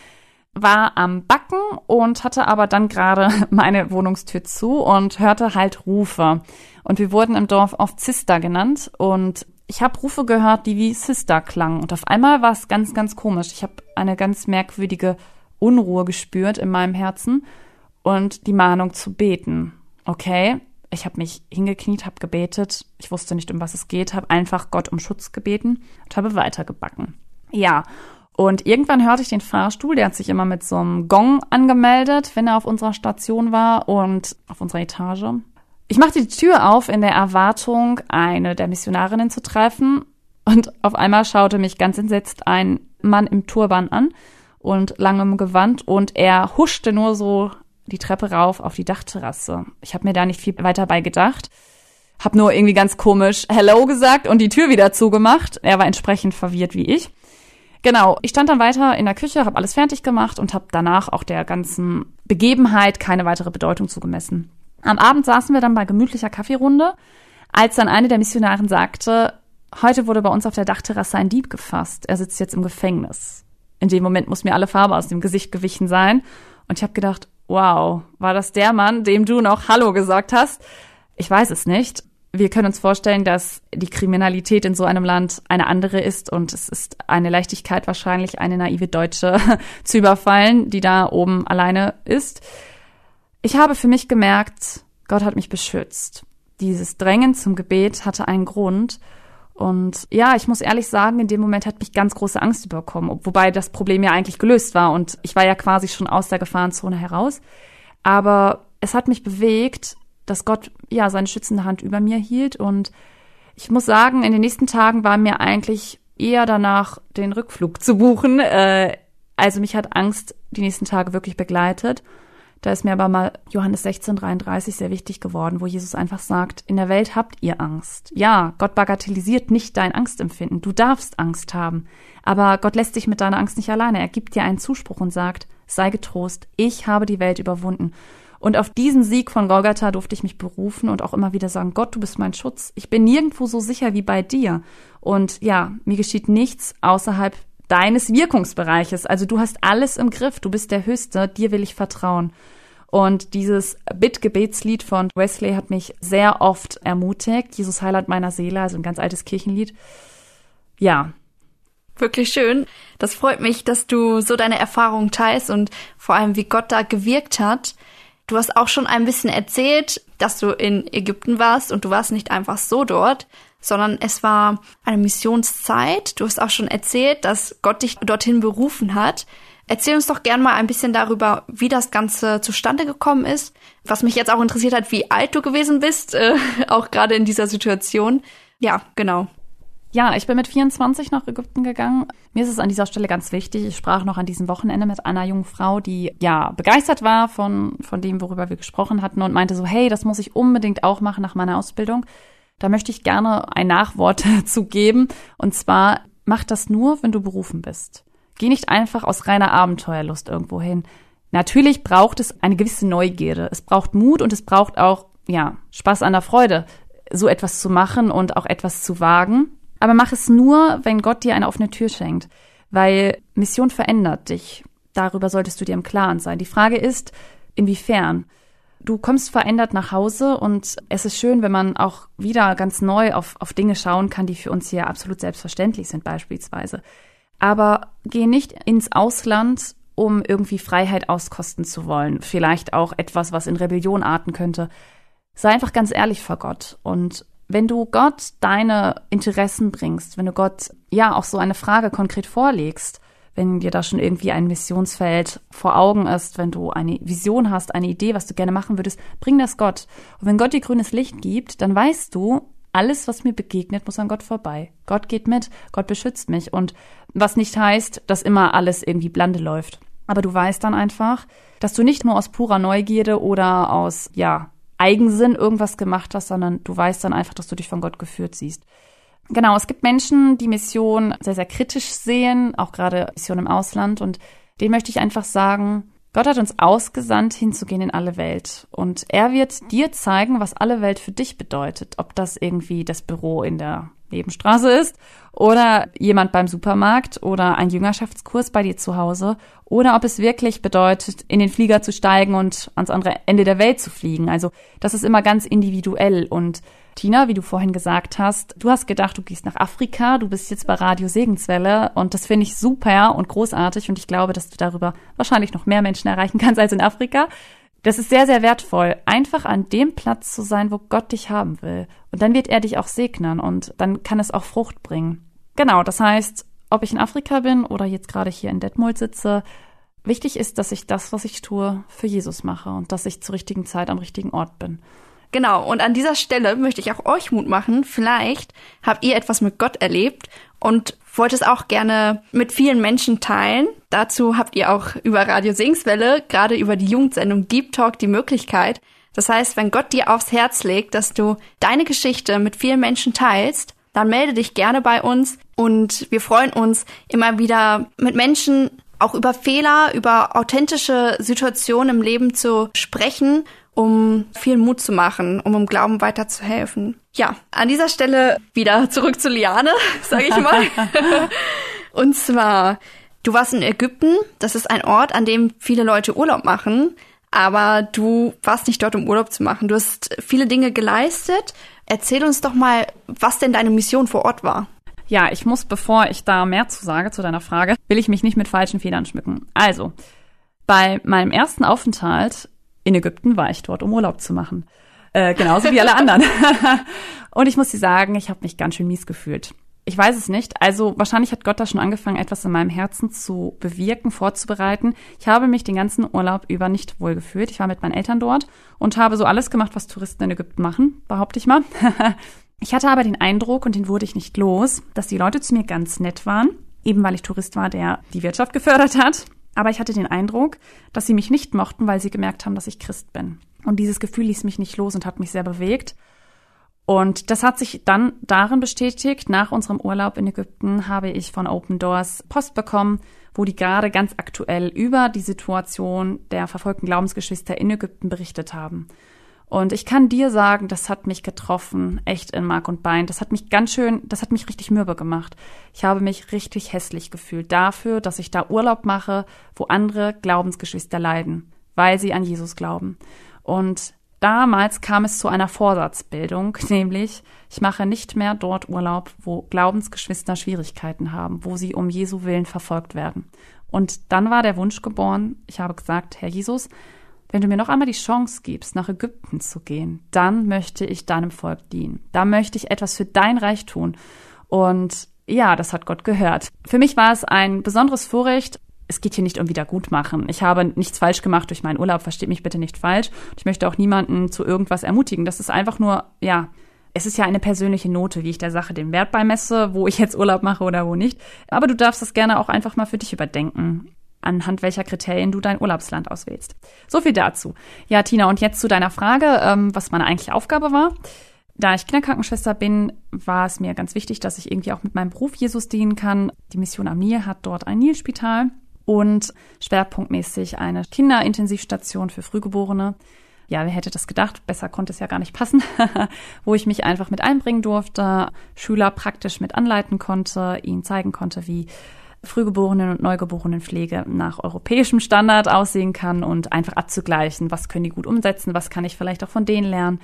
war am Backen und hatte aber dann gerade meine Wohnungstür zu und hörte halt Rufe. Und wir wurden im Dorf oft Sister genannt und ich habe Rufe gehört, die wie Sister klangen. Und auf einmal war es ganz, ganz komisch. Ich habe eine ganz merkwürdige Unruhe gespürt in meinem Herzen und die Mahnung zu beten. Okay, ich habe mich hingekniet, habe gebetet. Ich wusste nicht, um was es geht, habe einfach Gott um Schutz gebeten und habe weitergebacken. Ja, und irgendwann hörte ich den Fahrstuhl, der hat sich immer mit so einem Gong angemeldet, wenn er auf unserer Station war und auf unserer Etage. Ich machte die Tür auf in der Erwartung, eine der Missionarinnen zu treffen. Und auf einmal schaute mich ganz entsetzt ein Mann im Turban an und langem Gewand und er huschte nur so die Treppe rauf auf die Dachterrasse. Ich habe mir da nicht viel weiter bei gedacht. Hab nur irgendwie ganz komisch Hello gesagt und die Tür wieder zugemacht. Er war entsprechend verwirrt wie ich. Genau, ich stand dann weiter in der Küche, habe alles fertig gemacht und habe danach auch der ganzen Begebenheit keine weitere Bedeutung zugemessen. Am Abend saßen wir dann bei gemütlicher Kaffeerunde, als dann eine der Missionaren sagte, heute wurde bei uns auf der Dachterrasse ein Dieb gefasst. Er sitzt jetzt im Gefängnis. In dem Moment muss mir alle Farbe aus dem Gesicht gewichen sein. Und ich habe gedacht, wow, war das der Mann, dem du noch Hallo gesagt hast? Ich weiß es nicht wir können uns vorstellen, dass die Kriminalität in so einem Land eine andere ist und es ist eine Leichtigkeit wahrscheinlich, eine naive Deutsche zu überfallen, die da oben alleine ist. Ich habe für mich gemerkt, Gott hat mich beschützt. Dieses Drängen zum Gebet hatte einen Grund. Und ja, ich muss ehrlich sagen, in dem Moment hat mich ganz große Angst überkommen, wobei das Problem ja eigentlich gelöst war und ich war ja quasi schon aus der Gefahrenzone heraus. Aber es hat mich bewegt, dass Gott ja seine schützende Hand über mir hielt. Und ich muss sagen, in den nächsten Tagen war mir eigentlich eher danach, den Rückflug zu buchen. Äh, also mich hat Angst die nächsten Tage wirklich begleitet. Da ist mir aber mal Johannes 16, 33 sehr wichtig geworden, wo Jesus einfach sagt, in der Welt habt ihr Angst. Ja, Gott bagatellisiert nicht dein Angstempfinden. Du darfst Angst haben. Aber Gott lässt dich mit deiner Angst nicht alleine. Er gibt dir einen Zuspruch und sagt, sei getrost, ich habe die Welt überwunden. Und auf diesen Sieg von Golgatha durfte ich mich berufen und auch immer wieder sagen, Gott, du bist mein Schutz. Ich bin nirgendwo so sicher wie bei dir. Und ja, mir geschieht nichts außerhalb deines Wirkungsbereiches. Also du hast alles im Griff. Du bist der Höchste. Dir will ich vertrauen. Und dieses Bittgebetslied von Wesley hat mich sehr oft ermutigt. Jesus Heiland meiner Seele, also ein ganz altes Kirchenlied. Ja. Wirklich schön. Das freut mich, dass du so deine Erfahrungen teilst und vor allem, wie Gott da gewirkt hat. Du hast auch schon ein bisschen erzählt, dass du in Ägypten warst und du warst nicht einfach so dort, sondern es war eine Missionszeit. Du hast auch schon erzählt, dass Gott dich dorthin berufen hat. Erzähl uns doch gern mal ein bisschen darüber, wie das Ganze zustande gekommen ist. Was mich jetzt auch interessiert hat, wie alt du gewesen bist, äh, auch gerade in dieser Situation. Ja, genau. Ja, ich bin mit 24 nach Ägypten gegangen. Mir ist es an dieser Stelle ganz wichtig. Ich sprach noch an diesem Wochenende mit einer jungen Frau, die ja begeistert war von, von dem, worüber wir gesprochen hatten und meinte so, hey, das muss ich unbedingt auch machen nach meiner Ausbildung. Da möchte ich gerne ein Nachwort zu geben. Und zwar, mach das nur, wenn du berufen bist. Geh nicht einfach aus reiner Abenteuerlust irgendwo hin. Natürlich braucht es eine gewisse Neugierde. Es braucht Mut und es braucht auch, ja, Spaß an der Freude, so etwas zu machen und auch etwas zu wagen. Aber mach es nur, wenn Gott dir eine offene Tür schenkt, weil Mission verändert dich. Darüber solltest du dir im Klaren sein. Die Frage ist, inwiefern? Du kommst verändert nach Hause und es ist schön, wenn man auch wieder ganz neu auf, auf Dinge schauen kann, die für uns hier absolut selbstverständlich sind beispielsweise. Aber geh nicht ins Ausland, um irgendwie Freiheit auskosten zu wollen. Vielleicht auch etwas, was in Rebellion arten könnte. Sei einfach ganz ehrlich vor Gott und wenn du Gott deine Interessen bringst, wenn du Gott ja auch so eine Frage konkret vorlegst, wenn dir da schon irgendwie ein Missionsfeld vor Augen ist, wenn du eine Vision hast, eine Idee, was du gerne machen würdest, bring das Gott. Und wenn Gott dir grünes Licht gibt, dann weißt du, alles, was mir begegnet, muss an Gott vorbei. Gott geht mit, Gott beschützt mich. Und was nicht heißt, dass immer alles irgendwie blande läuft. Aber du weißt dann einfach, dass du nicht nur aus purer Neugierde oder aus, ja, Eigensinn irgendwas gemacht hast, sondern du weißt dann einfach, dass du dich von Gott geführt siehst. Genau, es gibt Menschen, die Mission sehr, sehr kritisch sehen, auch gerade Mission im Ausland. Und dem möchte ich einfach sagen, Gott hat uns ausgesandt, hinzugehen in alle Welt. Und er wird dir zeigen, was alle Welt für dich bedeutet. Ob das irgendwie das Büro in der Nebenstraße ist oder jemand beim Supermarkt oder ein Jüngerschaftskurs bei dir zu Hause oder ob es wirklich bedeutet, in den Flieger zu steigen und ans andere Ende der Welt zu fliegen. Also das ist immer ganz individuell und Tina, wie du vorhin gesagt hast, du hast gedacht, du gehst nach Afrika, du bist jetzt bei Radio Segenswelle und das finde ich super und großartig und ich glaube, dass du darüber wahrscheinlich noch mehr Menschen erreichen kannst als in Afrika. Das ist sehr, sehr wertvoll, einfach an dem Platz zu sein, wo Gott dich haben will. Und dann wird er dich auch segnen und dann kann es auch Frucht bringen. Genau, das heißt, ob ich in Afrika bin oder jetzt gerade hier in Detmold sitze, wichtig ist, dass ich das, was ich tue, für Jesus mache und dass ich zur richtigen Zeit am richtigen Ort bin. Genau, und an dieser Stelle möchte ich auch euch Mut machen. Vielleicht habt ihr etwas mit Gott erlebt und wollt es auch gerne mit vielen Menschen teilen. Dazu habt ihr auch über Radio Singswelle, gerade über die Jugendsendung Deep Talk, die Möglichkeit. Das heißt, wenn Gott dir aufs Herz legt, dass du deine Geschichte mit vielen Menschen teilst, dann melde dich gerne bei uns und wir freuen uns immer wieder mit Menschen auch über Fehler, über authentische Situationen im Leben zu sprechen um viel Mut zu machen, um im Glauben weiterzuhelfen. Ja, an dieser Stelle wieder zurück zu Liane, sage ich mal. Und zwar, du warst in Ägypten, das ist ein Ort, an dem viele Leute Urlaub machen, aber du warst nicht dort, um Urlaub zu machen. Du hast viele Dinge geleistet. Erzähl uns doch mal, was denn deine Mission vor Ort war. Ja, ich muss, bevor ich da mehr zu sage zu deiner Frage, will ich mich nicht mit falschen Federn schmücken. Also, bei meinem ersten Aufenthalt in Ägypten war ich dort, um Urlaub zu machen. Äh, genauso wie alle anderen. und ich muss dir sagen, ich habe mich ganz schön mies gefühlt. Ich weiß es nicht. Also wahrscheinlich hat Gott da schon angefangen, etwas in meinem Herzen zu bewirken, vorzubereiten. Ich habe mich den ganzen Urlaub über nicht wohl gefühlt. Ich war mit meinen Eltern dort und habe so alles gemacht, was Touristen in Ägypten machen, behaupte ich mal. ich hatte aber den Eindruck, und den wurde ich nicht los, dass die Leute zu mir ganz nett waren, eben weil ich Tourist war, der die Wirtschaft gefördert hat. Aber ich hatte den Eindruck, dass sie mich nicht mochten, weil sie gemerkt haben, dass ich Christ bin. Und dieses Gefühl ließ mich nicht los und hat mich sehr bewegt. Und das hat sich dann darin bestätigt, nach unserem Urlaub in Ägypten habe ich von Open Doors Post bekommen, wo die gerade ganz aktuell über die Situation der verfolgten Glaubensgeschwister in Ägypten berichtet haben. Und ich kann dir sagen, das hat mich getroffen, echt in Mark und Bein. Das hat mich ganz schön, das hat mich richtig mürbe gemacht. Ich habe mich richtig hässlich gefühlt dafür, dass ich da Urlaub mache, wo andere Glaubensgeschwister leiden, weil sie an Jesus glauben. Und damals kam es zu einer Vorsatzbildung, nämlich ich mache nicht mehr dort Urlaub, wo Glaubensgeschwister Schwierigkeiten haben, wo sie um Jesu Willen verfolgt werden. Und dann war der Wunsch geboren, ich habe gesagt, Herr Jesus, wenn du mir noch einmal die Chance gibst, nach Ägypten zu gehen, dann möchte ich deinem Volk dienen. Da möchte ich etwas für dein Reich tun. Und ja, das hat Gott gehört. Für mich war es ein besonderes Vorrecht. Es geht hier nicht um Wiedergutmachen. Ich habe nichts falsch gemacht durch meinen Urlaub, versteht mich bitte nicht falsch. Ich möchte auch niemanden zu irgendwas ermutigen. Das ist einfach nur, ja, es ist ja eine persönliche Note, wie ich der Sache den Wert beimesse, wo ich jetzt Urlaub mache oder wo nicht. Aber du darfst das gerne auch einfach mal für dich überdenken anhand welcher Kriterien du dein Urlaubsland auswählst. So viel dazu. Ja, Tina, und jetzt zu deiner Frage, ähm, was meine eigentliche Aufgabe war. Da ich Kinderkrankenschwester bin, war es mir ganz wichtig, dass ich irgendwie auch mit meinem Beruf Jesus dienen kann. Die Mission am Nil hat dort ein Nilspital und schwerpunktmäßig eine Kinderintensivstation für Frühgeborene. Ja, wer hätte das gedacht? Besser konnte es ja gar nicht passen, wo ich mich einfach mit einbringen durfte, Schüler praktisch mit anleiten konnte, ihnen zeigen konnte, wie Frühgeborenen und Neugeborenenpflege nach europäischem Standard aussehen kann und einfach abzugleichen, was können die gut umsetzen, was kann ich vielleicht auch von denen lernen.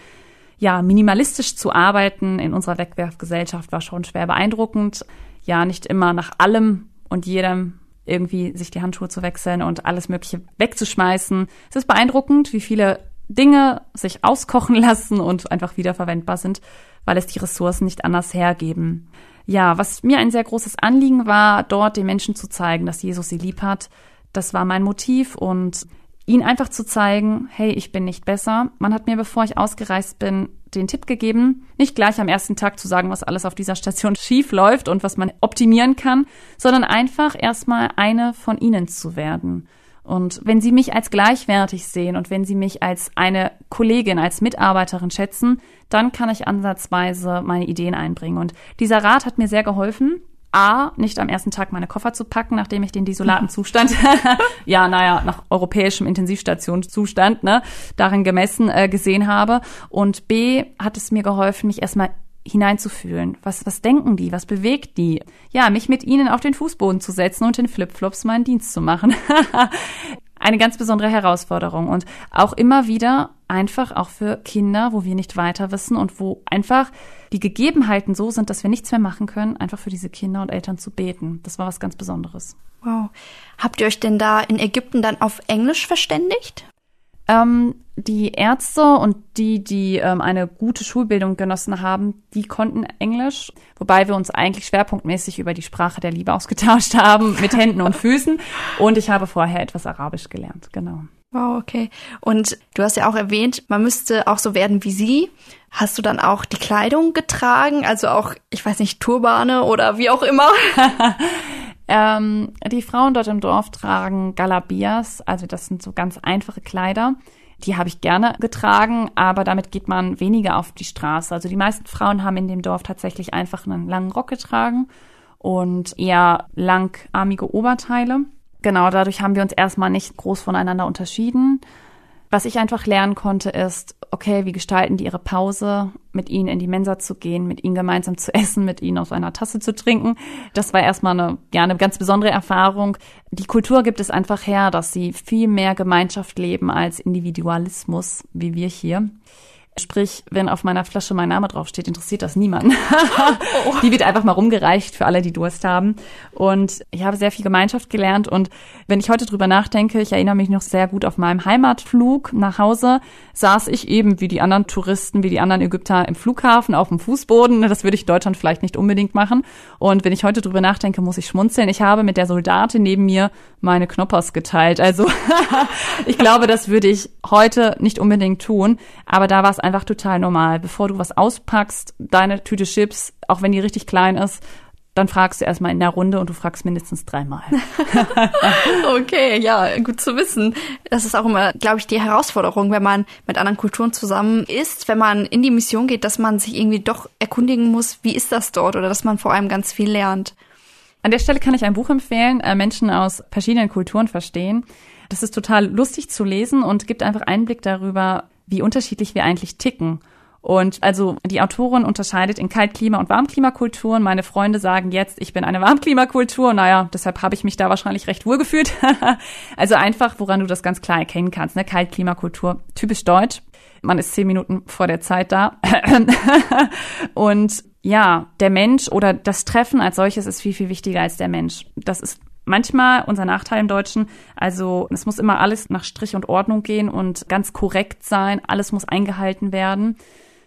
Ja, minimalistisch zu arbeiten in unserer Wegwerfgesellschaft war schon schwer beeindruckend. Ja, nicht immer nach allem und jedem irgendwie sich die Handschuhe zu wechseln und alles Mögliche wegzuschmeißen. Es ist beeindruckend, wie viele Dinge sich auskochen lassen und einfach wiederverwendbar sind, weil es die Ressourcen nicht anders hergeben. Ja, was mir ein sehr großes Anliegen war, dort den Menschen zu zeigen, dass Jesus sie lieb hat. Das war mein Motiv und ihn einfach zu zeigen, hey, ich bin nicht besser. Man hat mir, bevor ich ausgereist bin, den Tipp gegeben, nicht gleich am ersten Tag zu sagen, was alles auf dieser Station schief läuft und was man optimieren kann, sondern einfach erstmal eine von ihnen zu werden. Und wenn Sie mich als gleichwertig sehen und wenn Sie mich als eine Kollegin, als Mitarbeiterin schätzen, dann kann ich ansatzweise meine Ideen einbringen. Und dieser Rat hat mir sehr geholfen. A, nicht am ersten Tag meine Koffer zu packen, nachdem ich den desolaten Zustand, ja, naja, nach europäischem Intensivstationszustand, ne, darin gemessen äh, gesehen habe. Und B, hat es mir geholfen, mich erstmal hineinzufühlen. Was, was denken die? Was bewegt die? Ja, mich mit ihnen auf den Fußboden zu setzen und in Flipflops meinen Dienst zu machen. Eine ganz besondere Herausforderung und auch immer wieder einfach auch für Kinder, wo wir nicht weiter wissen und wo einfach die Gegebenheiten so sind, dass wir nichts mehr machen können, einfach für diese Kinder und Eltern zu beten. Das war was ganz Besonderes. Wow. Habt ihr euch denn da in Ägypten dann auf Englisch verständigt? Ähm, die Ärzte und die, die ähm, eine gute Schulbildung genossen haben, die konnten Englisch, wobei wir uns eigentlich schwerpunktmäßig über die Sprache der Liebe ausgetauscht haben, mit Händen und Füßen. Und ich habe vorher etwas Arabisch gelernt, genau. Wow, okay. Und du hast ja auch erwähnt, man müsste auch so werden wie sie. Hast du dann auch die Kleidung getragen? Also auch, ich weiß nicht, Turbane oder wie auch immer? Ähm, die Frauen dort im Dorf tragen Galabias, also das sind so ganz einfache Kleider. Die habe ich gerne getragen, aber damit geht man weniger auf die Straße. Also die meisten Frauen haben in dem Dorf tatsächlich einfach einen langen Rock getragen und eher langarmige Oberteile. Genau, dadurch haben wir uns erstmal nicht groß voneinander unterschieden. Was ich einfach lernen konnte, ist, okay, wie gestalten die ihre Pause, mit ihnen in die Mensa zu gehen, mit ihnen gemeinsam zu essen, mit ihnen aus einer Tasse zu trinken. Das war erstmal eine, ja, eine ganz besondere Erfahrung. Die Kultur gibt es einfach her, dass sie viel mehr Gemeinschaft leben als Individualismus, wie wir hier. Sprich, wenn auf meiner Flasche mein Name draufsteht, interessiert das niemanden. oh. Die wird einfach mal rumgereicht für alle, die Durst haben. Und ich habe sehr viel Gemeinschaft gelernt. Und wenn ich heute drüber nachdenke, ich erinnere mich noch sehr gut auf meinem Heimatflug nach Hause, saß ich eben wie die anderen Touristen, wie die anderen Ägypter im Flughafen auf dem Fußboden. Das würde ich in Deutschland vielleicht nicht unbedingt machen. Und wenn ich heute drüber nachdenke, muss ich schmunzeln. Ich habe mit der Soldatin neben mir meine Knoppers geteilt. Also ich glaube, das würde ich heute nicht unbedingt tun. Aber da war es einfach total normal. Bevor du was auspackst, deine Tüte Chips, auch wenn die richtig klein ist, dann fragst du erstmal in der Runde und du fragst mindestens dreimal. okay, ja, gut zu wissen. Das ist auch immer, glaube ich, die Herausforderung, wenn man mit anderen Kulturen zusammen ist, wenn man in die Mission geht, dass man sich irgendwie doch erkundigen muss, wie ist das dort oder dass man vor allem ganz viel lernt. An der Stelle kann ich ein Buch empfehlen, äh, Menschen aus verschiedenen Kulturen verstehen. Das ist total lustig zu lesen und gibt einfach Einblick darüber, wie unterschiedlich wir eigentlich ticken. Und also die Autorin unterscheidet in Kaltklima- und Warmklimakulturen. Meine Freunde sagen jetzt, ich bin eine Warmklimakultur. Naja, deshalb habe ich mich da wahrscheinlich recht wohl gefühlt. also einfach, woran du das ganz klar erkennen kannst. Ne? Kaltklimakultur, typisch deutsch. Man ist zehn Minuten vor der Zeit da. und ja, der Mensch oder das Treffen als solches ist viel, viel wichtiger als der Mensch. Das ist manchmal unser Nachteil im Deutschen. Also es muss immer alles nach Strich und Ordnung gehen und ganz korrekt sein. Alles muss eingehalten werden.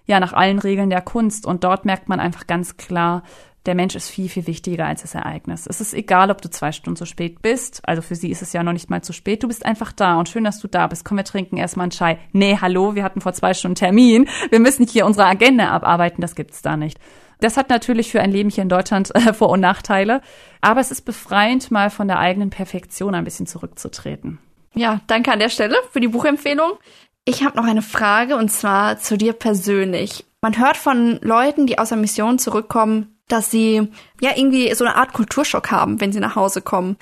Ja, nach allen Regeln der Kunst. Und dort merkt man einfach ganz klar, der Mensch ist viel, viel wichtiger als das Ereignis. Es ist egal, ob du zwei Stunden zu spät bist. Also für sie ist es ja noch nicht mal zu spät. Du bist einfach da und schön, dass du da bist. Komm, wir trinken erstmal einen Chai. Nee, hallo, wir hatten vor zwei Stunden Termin. Wir müssen hier unsere Agenda abarbeiten. Das gibt's da nicht. Das hat natürlich für ein Leben hier in Deutschland äh, Vor- und Nachteile. Aber es ist befreiend, mal von der eigenen Perfektion ein bisschen zurückzutreten. Ja, danke an der Stelle für die Buchempfehlung. Ich habe noch eine Frage und zwar zu dir persönlich. Man hört von Leuten, die aus der Mission zurückkommen, dass sie ja irgendwie so eine Art Kulturschock haben, wenn sie nach Hause kommen.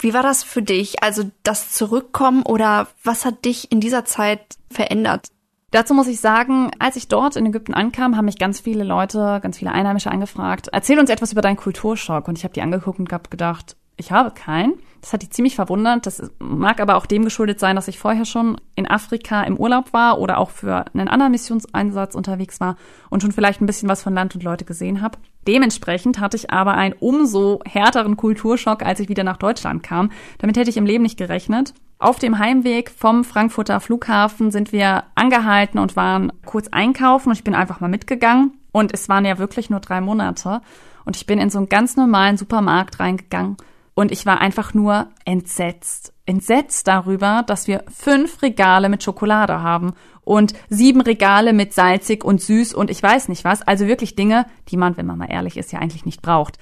Wie war das für dich? Also das Zurückkommen oder was hat dich in dieser Zeit verändert? Dazu muss ich sagen, als ich dort in Ägypten ankam, haben mich ganz viele Leute, ganz viele Einheimische angefragt, erzähl uns etwas über deinen Kulturschock. Und ich habe die angeguckt und habe gedacht, ich habe keinen. Das hat die ziemlich verwundert. Das mag aber auch dem geschuldet sein, dass ich vorher schon in Afrika im Urlaub war oder auch für einen anderen Missionseinsatz unterwegs war und schon vielleicht ein bisschen was von Land und Leute gesehen habe. Dementsprechend hatte ich aber einen umso härteren Kulturschock, als ich wieder nach Deutschland kam. Damit hätte ich im Leben nicht gerechnet. Auf dem Heimweg vom Frankfurter Flughafen sind wir angehalten und waren kurz einkaufen und ich bin einfach mal mitgegangen. Und es waren ja wirklich nur drei Monate. Und ich bin in so einen ganz normalen Supermarkt reingegangen und ich war einfach nur entsetzt. Entsetzt darüber, dass wir fünf Regale mit Schokolade haben und sieben Regale mit salzig und süß und ich weiß nicht was. Also wirklich Dinge, die man, wenn man mal ehrlich ist, ja eigentlich nicht braucht.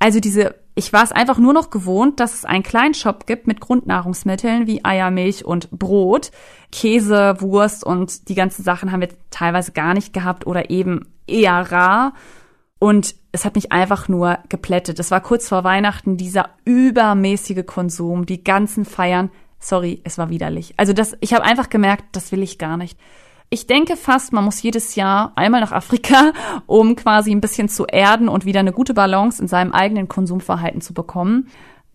Also diese, ich war es einfach nur noch gewohnt, dass es einen kleinen Shop gibt mit Grundnahrungsmitteln wie Eier, Milch und Brot. Käse, Wurst und die ganzen Sachen haben wir teilweise gar nicht gehabt oder eben eher rar. Und es hat mich einfach nur geplättet. Es war kurz vor Weihnachten dieser übermäßige Konsum, die ganzen Feiern. Sorry, es war widerlich. Also das, ich habe einfach gemerkt, das will ich gar nicht. Ich denke fast, man muss jedes Jahr einmal nach Afrika, um quasi ein bisschen zu erden und wieder eine gute Balance in seinem eigenen Konsumverhalten zu bekommen.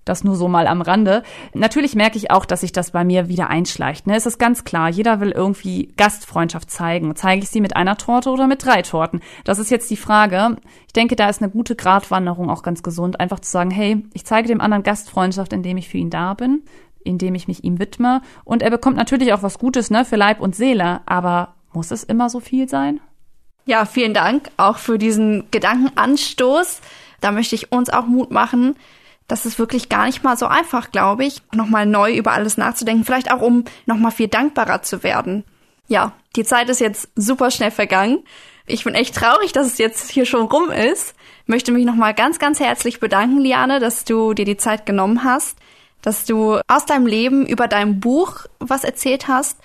Das nur so mal am Rande. Natürlich merke ich auch, dass sich das bei mir wieder einschleicht. Ne? Es ist ganz klar, jeder will irgendwie Gastfreundschaft zeigen. Zeige ich sie mit einer Torte oder mit drei Torten? Das ist jetzt die Frage. Ich denke, da ist eine gute Gratwanderung auch ganz gesund. Einfach zu sagen, hey, ich zeige dem anderen Gastfreundschaft, indem ich für ihn da bin, indem ich mich ihm widme. Und er bekommt natürlich auch was Gutes, ne, für Leib und Seele. Aber muss es immer so viel sein? Ja, vielen Dank auch für diesen Gedankenanstoß. Da möchte ich uns auch Mut machen, das ist wirklich gar nicht mal so einfach, glaube ich, nochmal neu über alles nachzudenken, vielleicht auch um nochmal viel dankbarer zu werden. Ja, die Zeit ist jetzt super schnell vergangen. Ich bin echt traurig, dass es jetzt hier schon rum ist. Möchte mich nochmal ganz, ganz herzlich bedanken, Liane, dass du dir die Zeit genommen hast, dass du aus deinem Leben über dein Buch was erzählt hast.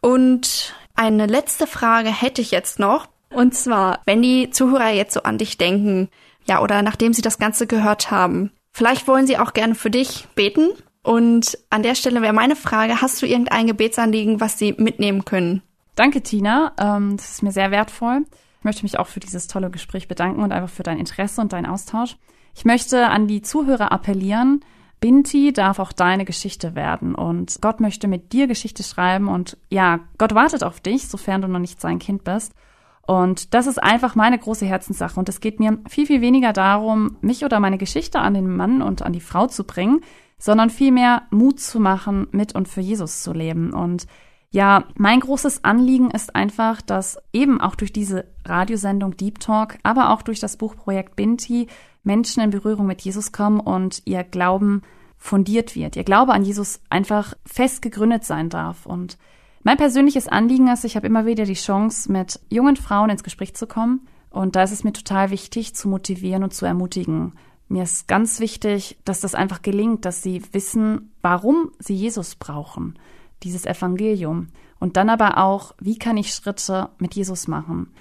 Und eine letzte Frage hätte ich jetzt noch. Und zwar, wenn die Zuhörer jetzt so an dich denken, ja, oder nachdem sie das Ganze gehört haben, Vielleicht wollen sie auch gerne für dich beten. Und an der Stelle wäre meine Frage, hast du irgendein Gebetsanliegen, was sie mitnehmen können? Danke, Tina. Ähm, das ist mir sehr wertvoll. Ich möchte mich auch für dieses tolle Gespräch bedanken und einfach für dein Interesse und deinen Austausch. Ich möchte an die Zuhörer appellieren, Binti darf auch deine Geschichte werden und Gott möchte mit dir Geschichte schreiben und ja, Gott wartet auf dich, sofern du noch nicht sein Kind bist. Und das ist einfach meine große Herzenssache. Und es geht mir viel, viel weniger darum, mich oder meine Geschichte an den Mann und an die Frau zu bringen, sondern vielmehr Mut zu machen, mit und für Jesus zu leben. Und ja, mein großes Anliegen ist einfach, dass eben auch durch diese Radiosendung Deep Talk, aber auch durch das Buchprojekt Binti Menschen in Berührung mit Jesus kommen und ihr Glauben fundiert wird. Ihr Glaube an Jesus einfach fest gegründet sein darf. Und mein persönliches Anliegen ist, ich habe immer wieder die Chance, mit jungen Frauen ins Gespräch zu kommen. Und da ist es mir total wichtig, zu motivieren und zu ermutigen. Mir ist ganz wichtig, dass das einfach gelingt, dass sie wissen, warum sie Jesus brauchen, dieses Evangelium. Und dann aber auch, wie kann ich Schritte mit Jesus machen?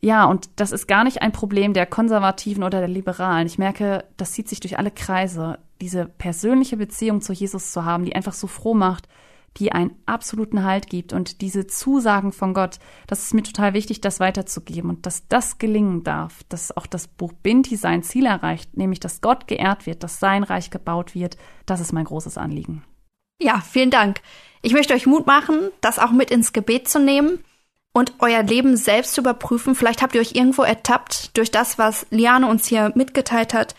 Ja, und das ist gar nicht ein Problem der Konservativen oder der Liberalen. Ich merke, das zieht sich durch alle Kreise, diese persönliche Beziehung zu Jesus zu haben, die einfach so froh macht, die einen absoluten Halt gibt und diese Zusagen von Gott, das ist mir total wichtig, das weiterzugeben und dass das gelingen darf, dass auch das Buch Binti sein Ziel erreicht, nämlich dass Gott geehrt wird, dass sein Reich gebaut wird, das ist mein großes Anliegen. Ja, vielen Dank. Ich möchte euch Mut machen, das auch mit ins Gebet zu nehmen und euer Leben selbst zu überprüfen. Vielleicht habt ihr euch irgendwo ertappt durch das, was Liane uns hier mitgeteilt hat.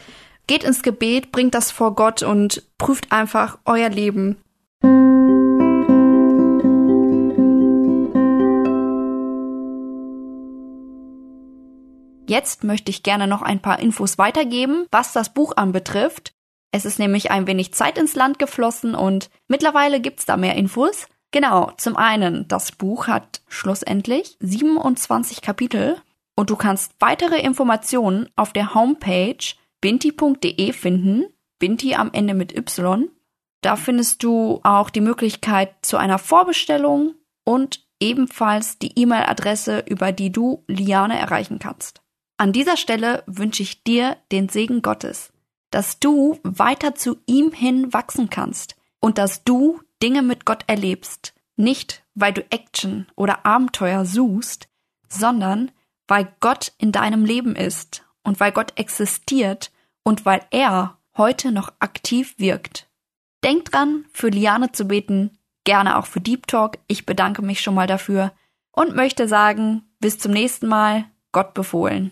Geht ins Gebet, bringt das vor Gott und prüft einfach euer Leben. Jetzt möchte ich gerne noch ein paar Infos weitergeben, was das Buch anbetrifft. Es ist nämlich ein wenig Zeit ins Land geflossen und mittlerweile gibt's da mehr Infos. Genau, zum einen, das Buch hat schlussendlich 27 Kapitel und du kannst weitere Informationen auf der Homepage binti.de finden, binti am Ende mit Y. Da findest du auch die Möglichkeit zu einer Vorbestellung und ebenfalls die E-Mail-Adresse, über die du Liane erreichen kannst. An dieser Stelle wünsche ich dir den Segen Gottes, dass du weiter zu ihm hin wachsen kannst und dass du Dinge mit Gott erlebst, nicht weil du Action oder Abenteuer suchst, sondern weil Gott in deinem Leben ist und weil Gott existiert und weil er heute noch aktiv wirkt. Denk dran, für Liane zu beten, gerne auch für Deep Talk. Ich bedanke mich schon mal dafür und möchte sagen, bis zum nächsten Mal, Gott befohlen.